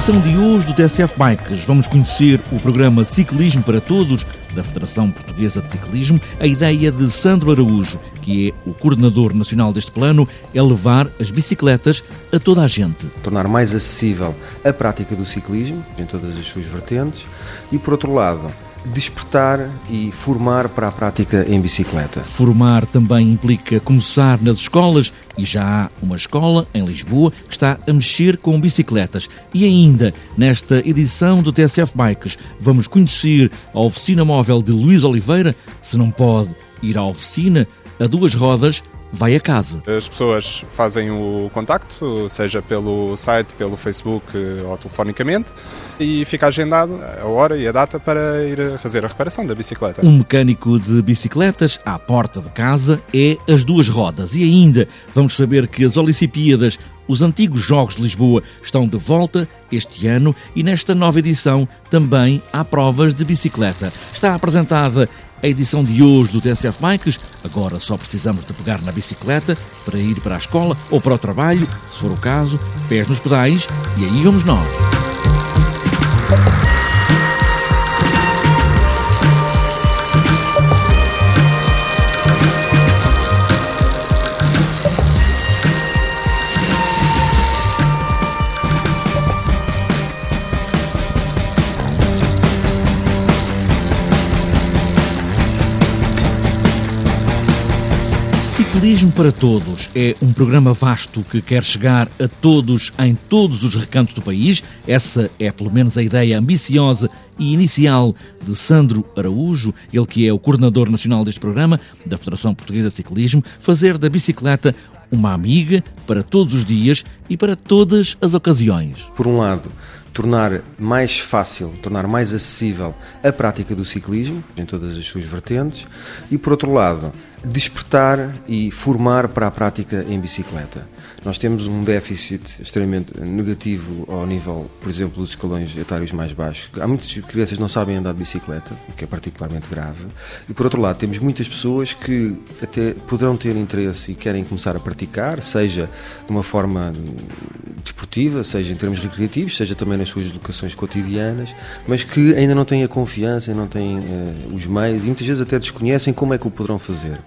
edição de hoje do TSF Bikes vamos conhecer o programa Ciclismo para Todos da Federação Portuguesa de Ciclismo. A ideia de Sandro Araújo, que é o coordenador nacional deste plano, é levar as bicicletas a toda a gente. Tornar mais acessível a prática do ciclismo em todas as suas vertentes e, por outro lado, despertar e formar para a prática em bicicleta. Formar também implica começar nas escolas e já há uma escola em Lisboa que está a mexer com bicicletas. E ainda, nesta edição do TSF Bikes, vamos conhecer a oficina móvel de Luís Oliveira. Se não pode ir à oficina, a duas rodas, vai a casa. As pessoas fazem o contacto, seja pelo site, pelo Facebook ou telefonicamente, e fica agendado a hora e a data para ir fazer a reparação da bicicleta. Um mecânico de bicicletas à porta de casa é as duas rodas. E ainda vamos saber que as Olicipíadas, os antigos Jogos de Lisboa, estão de volta este ano e nesta nova edição também há provas de bicicleta. Está apresentada a edição de hoje do TSF Bikes. Agora só precisamos de pegar na bicicleta para ir para a escola ou para o trabalho, se for o caso, pés nos pedais e aí vamos nós. Para Todos é um programa vasto que quer chegar a todos em todos os recantos do país. Essa é pelo menos a ideia ambiciosa e inicial de Sandro Araújo, ele que é o coordenador nacional deste programa da Federação Portuguesa de Ciclismo, fazer da bicicleta uma amiga para todos os dias e para todas as ocasiões. Por um lado, tornar mais fácil, tornar mais acessível a prática do ciclismo em todas as suas vertentes e, por outro lado, despertar e formar para a prática em bicicleta. Nós temos um déficit extremamente negativo ao nível, por exemplo, dos escalões etários mais baixos. Há muitas crianças que não sabem andar de bicicleta, o que é particularmente grave. E por outro lado, temos muitas pessoas que até poderão ter interesse e querem começar a praticar, seja de uma forma desportiva, seja em termos recreativos, seja também nas suas educações cotidianas, mas que ainda não têm a confiança, não têm uh, os meios e muitas vezes até desconhecem como é que o poderão fazer.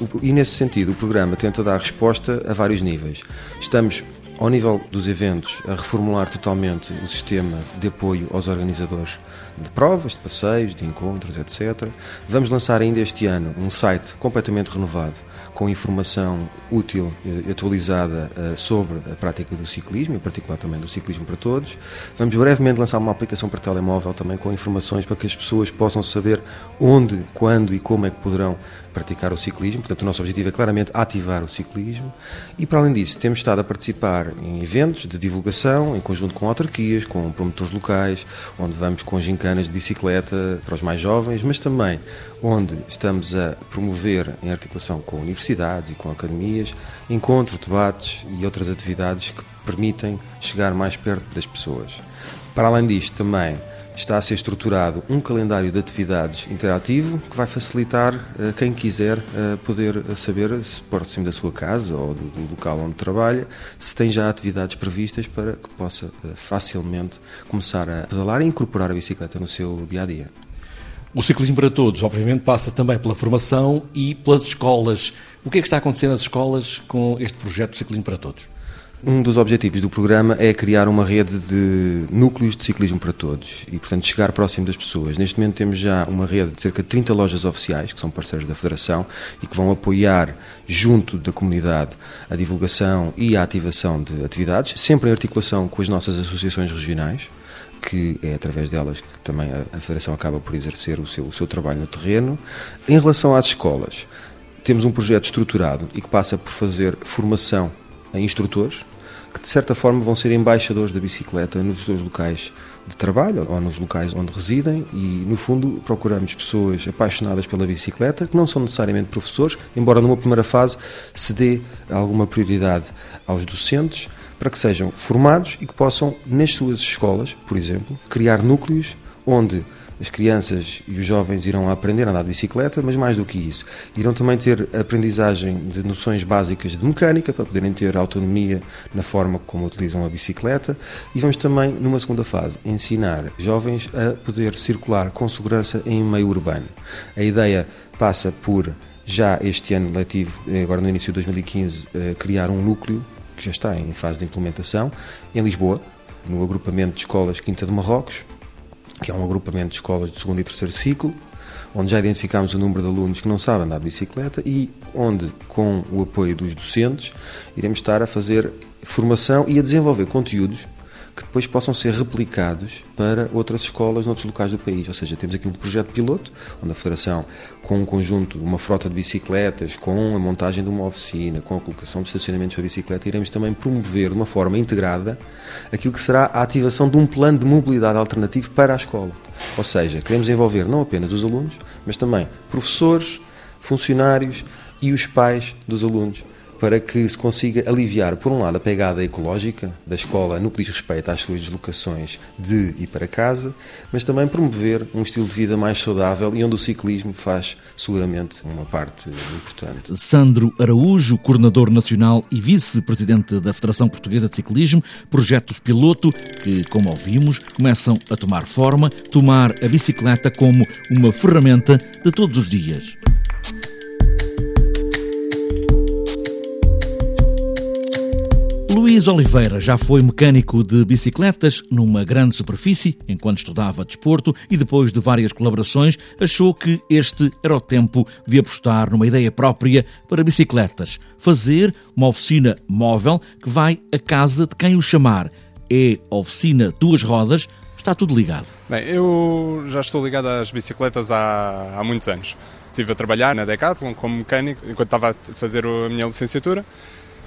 Uh, e nesse sentido, o programa tenta dar resposta a vários níveis. Estamos ao nível dos eventos, a reformular totalmente o sistema de apoio aos organizadores de provas, de passeios, de encontros, etc. Vamos lançar ainda este ano um site completamente renovado, com informação útil e atualizada eh, sobre a prática do ciclismo, em particular também do ciclismo para todos. Vamos brevemente lançar uma aplicação para telemóvel também com informações para que as pessoas possam saber onde, quando e como é que poderão praticar o ciclismo. Portanto, o nosso objetivo é claramente ativar o ciclismo. E, para além disso, temos estado a participar em eventos de divulgação, em conjunto com autarquias, com promotores locais, onde vamos com gincanas de bicicleta para os mais jovens, mas também onde estamos a promover, em articulação com universidades e com academias, encontros, debates e outras atividades que permitem chegar mais perto das pessoas. Para além disto, também está a ser estruturado um calendário de atividades interativo que vai facilitar uh, quem quiser uh, poder saber, se próximo da sua casa ou do, do, local onde trabalha, se tem já atividades previstas para que possa uh, facilmente começar a pedalar e incorporar a bicicleta no seu dia a dia. O ciclismo para todos, obviamente, passa também pela formação e pelas escolas. O que é que está acontecendo nas escolas com este projeto de ciclismo para todos? Um dos objetivos do programa é criar uma rede de núcleos de ciclismo para todos e, portanto, chegar próximo das pessoas. Neste momento temos já uma rede de cerca de 30 lojas oficiais, que são parceiros da Federação e que vão apoiar, junto da comunidade, a divulgação e a ativação de atividades, sempre em articulação com as nossas associações regionais que é através delas que também a, Federação acaba por exercer o seu, o seu trabalho no terreno. Em relação às escolas, temos um projeto estruturado e que passa por fazer formação instrutores que, de certa forma, vão ser embaixadores da bicicleta nos seus locais de trabalho ou nos locais onde residem e, no fundo, procuramos pessoas apaixonadas pela bicicleta, que não são necessariamente professores, embora numa primeira fase se dê alguma prioridade aos docentes para que sejam formados e que possam, nas suas escolas, por exemplo, criar núcleos onde as crianças e os jovens irão aprender a andar de bicicleta, mas mais do que isso, irão também ter aprendizagem de noções básicas de mecânica para poderem ter autonomia na forma como utilizam a bicicleta e vamos também, numa segunda fase, ensinar jovens a poder circular com segurança em meio urbano. A ideia passa por já este ano letivo, agora no início de 2015, eh, criar um núcleo que já está em fase de implementação em Lisboa, no agrupamento de escolas Quinta de Marrocos, que é um agrupamento de escolas de segundo e terceiro ciclo, onde já identificámos o número de alunos que não sabem andar de bicicleta e onde, com o apoio dos docentes, iremos estar a fazer formação e a desenvolver conteúdos que depois possam ser replicados para outras escolas noutros locais do país. Ou seja, temos aqui um projeto piloto, onde a Federação, com um conjunto, uma frota de bicicletas, com a montagem de uma oficina, com a colocação de estacionamentos para bicicleta, iremos também promover de uma forma integrada aquilo que será a ativação de um plano de mobilidade alternativo para a escola. Ou seja, queremos envolver não apenas os alunos, mas também professores, funcionários e os pais dos alunos para que se consiga aliviar, por um lado, a pegada ecológica da escola no que diz respeito às suas deslocações de e para casa, mas também promover um estilo de vida mais saudável e onde o ciclismo faz seguramente uma parte importante. Sandro Araújo, coordenador nacional e vice-presidente da Federação Portuguesa de Ciclismo, projetos piloto que, como ouvimos, começam a tomar forma, tomar a bicicleta como uma ferramenta de todos os dias. Luís Oliveira já foi mecânico de bicicletas numa grande superfície enquanto estudava desporto e depois de várias colaborações achou que este era o tempo de apostar numa ideia própria para bicicletas, fazer uma oficina móvel que vai à casa de quem o chamar. É oficina duas rodas, está tudo ligado. Bem, eu já estou ligado às bicicletas há, há muitos anos. Estive a trabalhar na Decathlon como mecânico enquanto estava a fazer a minha licenciatura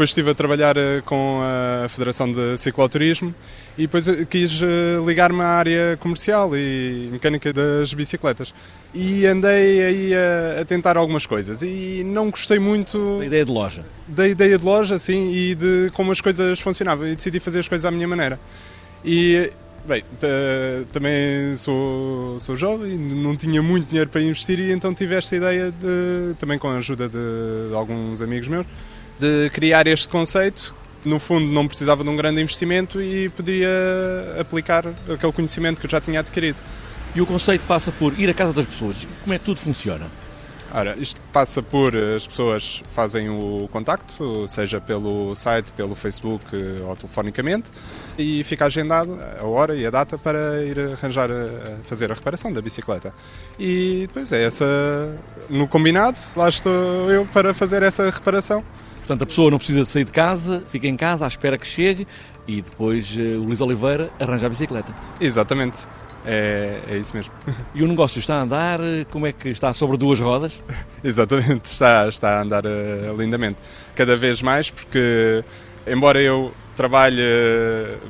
depois estive a trabalhar eh, com a Federação de Cicloturismo e depois eh, quis eh, ligar-me à área comercial e mecânica das bicicletas. E andei aí a, a, tentar algumas coisas e não gostei muito... Da ideia de loja? Da ideia de loja, sim, e de como as coisas funcionavam. E decidi fazer as coisas à minha maneira. E Bem, também sou, sou jovem, não tinha muito dinheiro para investir e então tive esta ideia, de, também com a ajuda de, de alguns amigos meus, de criar este conceito. No fundo, não precisava de um grande investimento e podia aplicar aquele conhecimento que eu já tinha adquirido. E o conceito passa por ir à casa das pessoas. Como é que tudo funciona? Ora, isto passa por as pessoas fazem o contacto, seja pelo site, pelo Facebook ou telefonicamente, e fica agendado a hora e a data para ir arranjar, a fazer a reparação da bicicleta. E depois é essa, no combinado, lá estou eu para fazer essa reparação. Portanto, a pessoa não precisa de sair de casa, fica em casa à espera que chegue e depois uh, o Luís Oliveira arranja a bicicleta. Exatamente. É, é isso mesmo. E o negócio está a andar? Como é que está sobre duas rodas? Exatamente, está, está a andar uh, lindamente. Cada vez mais, porque embora eu trabalhe,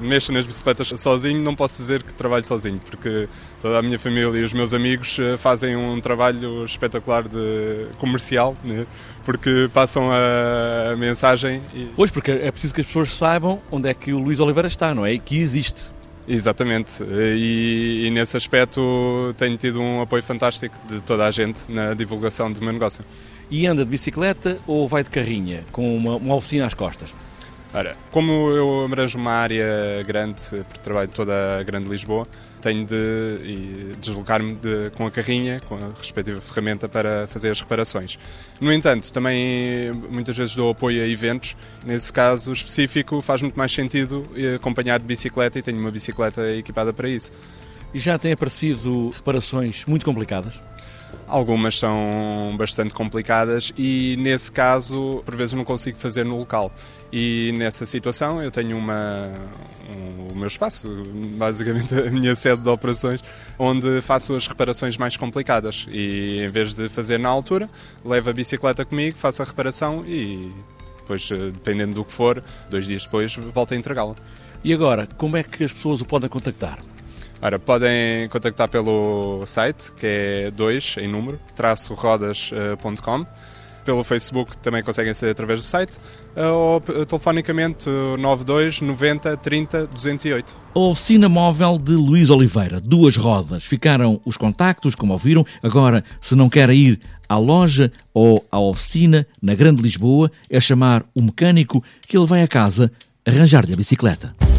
mexa nas bicicletas sozinho, não posso dizer que trabalho sozinho, porque toda a minha família e os meus amigos eh, fazem um trabalho espetacular de comercial, né? porque passam a, a mensagem. E... Pois, porque é preciso que as pessoas saibam onde é que o Luís Oliveira está, não é? E que existe. Exatamente, e, e, nesse aspecto tenho tido um apoio fantástico de toda a gente na divulgação do meu negócio. E anda de bicicleta ou vai de carrinha, com uma, uma oficina às costas? Ora, como eu abranjo uma área grande, porque trabalho toda a Grande Lisboa, tenho de deslocar-me de, com a carrinha, com a respectiva ferramenta para fazer as reparações. No entanto, também muitas vezes dou apoio a eventos. Nesse caso específico, faz muito mais sentido acompanhar de bicicleta e tenho uma bicicleta equipada para isso. E já têm aparecido reparações muito complicadas? Algumas são bastante complicadas e, nesse caso, por vezes não consigo fazer no local. E nessa situação eu tenho uma, um, o meu espaço, basicamente a minha sede de operações, onde faço as reparações mais complicadas. E em vez de fazer na altura, levo a bicicleta comigo, faço a reparação e depois, eh, dependendo do que for, dois dias depois volto a entregá-la. E agora, como é que as pessoas o podem contactar? Ora, podem contactar pelo site, que é 2 em número, traço rodas.com. Pelo Facebook também conseguem ser através do site ou telefonicamente 92 90 30 208. A oficina móvel de Luís Oliveira, duas rodas. Ficaram os contactos, como ouviram. Agora, se não quer ir à loja ou à oficina na Grande Lisboa, é chamar o mecânico que ele vai a casa arranjar-lhe a bicicleta.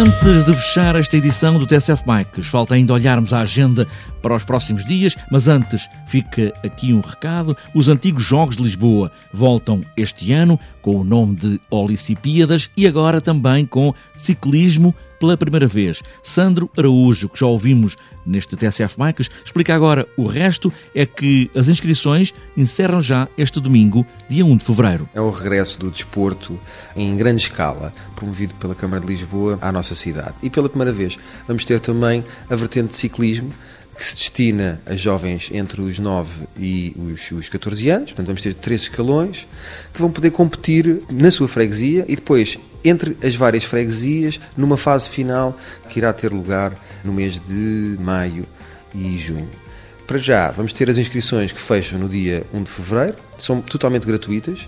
Antes de fechar esta edição do TSF Bikes, falta ainda olharmos a agenda para os próximos dias, mas antes fica aqui um recado. Os antigos Jogos de Lisboa voltam este ano com o nome de Olicipíadas e agora também com ciclismo pela primeira vez. Sandro Araújo, que já ouvimos neste TSF Bikes, explica agora o resto, é que as inscrições encerram já este domingo, dia 1 de fevereiro. É o regresso do desporto em grande escala, promovido pela Câmara de Lisboa à nossa cidade. E pela primeira vez vamos ter também a vertente de ciclismo, que se destina a jovens entre os 9 e os, os 14 anos. Portanto, vamos ter três escalões que vão poder competir na sua freguesia e depois entre as várias freguesias numa fase final que irá ter lugar no mês de maio e junho. Para já, vamos ter as inscrições que fecham no dia 1 de fevereiro, são totalmente gratuitas,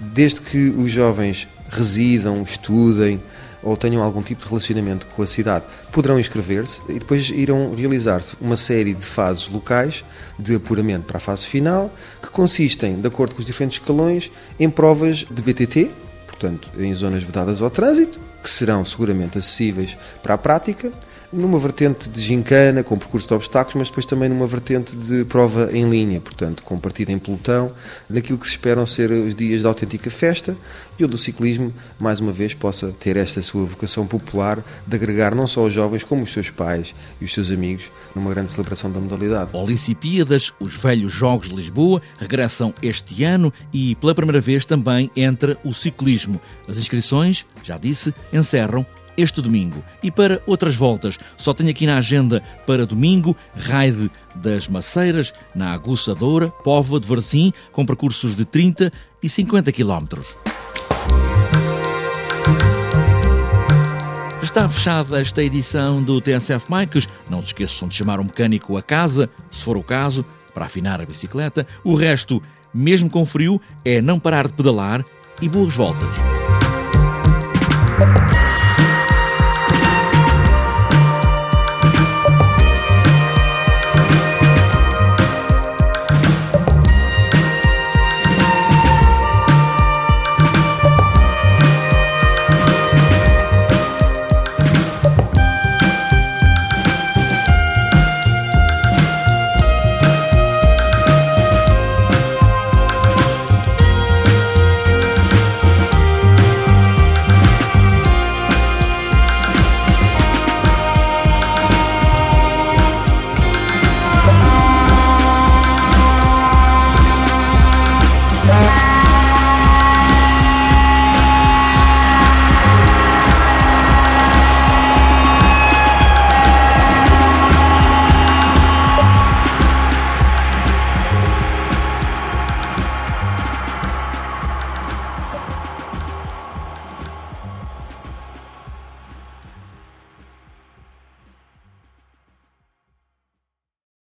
desde que os jovens residam, estudem, ou tenham algum tipo de relacionamento com a cidade, poderão inscrever-se e depois irão realizar-se uma série de fases locais de apuramento para a fase final, que consistem, de acordo com os diferentes escalões, em provas de BTT, portanto, em zonas vedadas ao trânsito, que serão seguramente acessíveis para a prática, numa vertente de gincana, com percurso de obstáculos, mas depois também numa vertente de prova em linha, portanto, com partida em pelotão, naquilo que se esperam ser os dias de autêntica festa e onde o ciclismo, mais uma vez, possa ter esta sua vocação popular de agregar não só os jovens, como os seus pais e os seus amigos numa grande celebração da modalidade. Olicipíadas, os velhos Jogos de Lisboa, regressam este ano e, pela primeira vez, também entra o ciclismo. As inscrições, já disse, encerram este domingo. E para outras voltas, só tenho aqui na agenda para domingo, Raide das Maceiras, na Aguçadora, Póvoa de Varzim, com percursos de 30 e 50 quilómetros. Está fechada esta edição do TSF Bikes. Não se esqueçam de chamar um mecânico a casa, se for o caso, para afinar a bicicleta. O resto, mesmo com frio, é não parar de pedalar e boas voltas.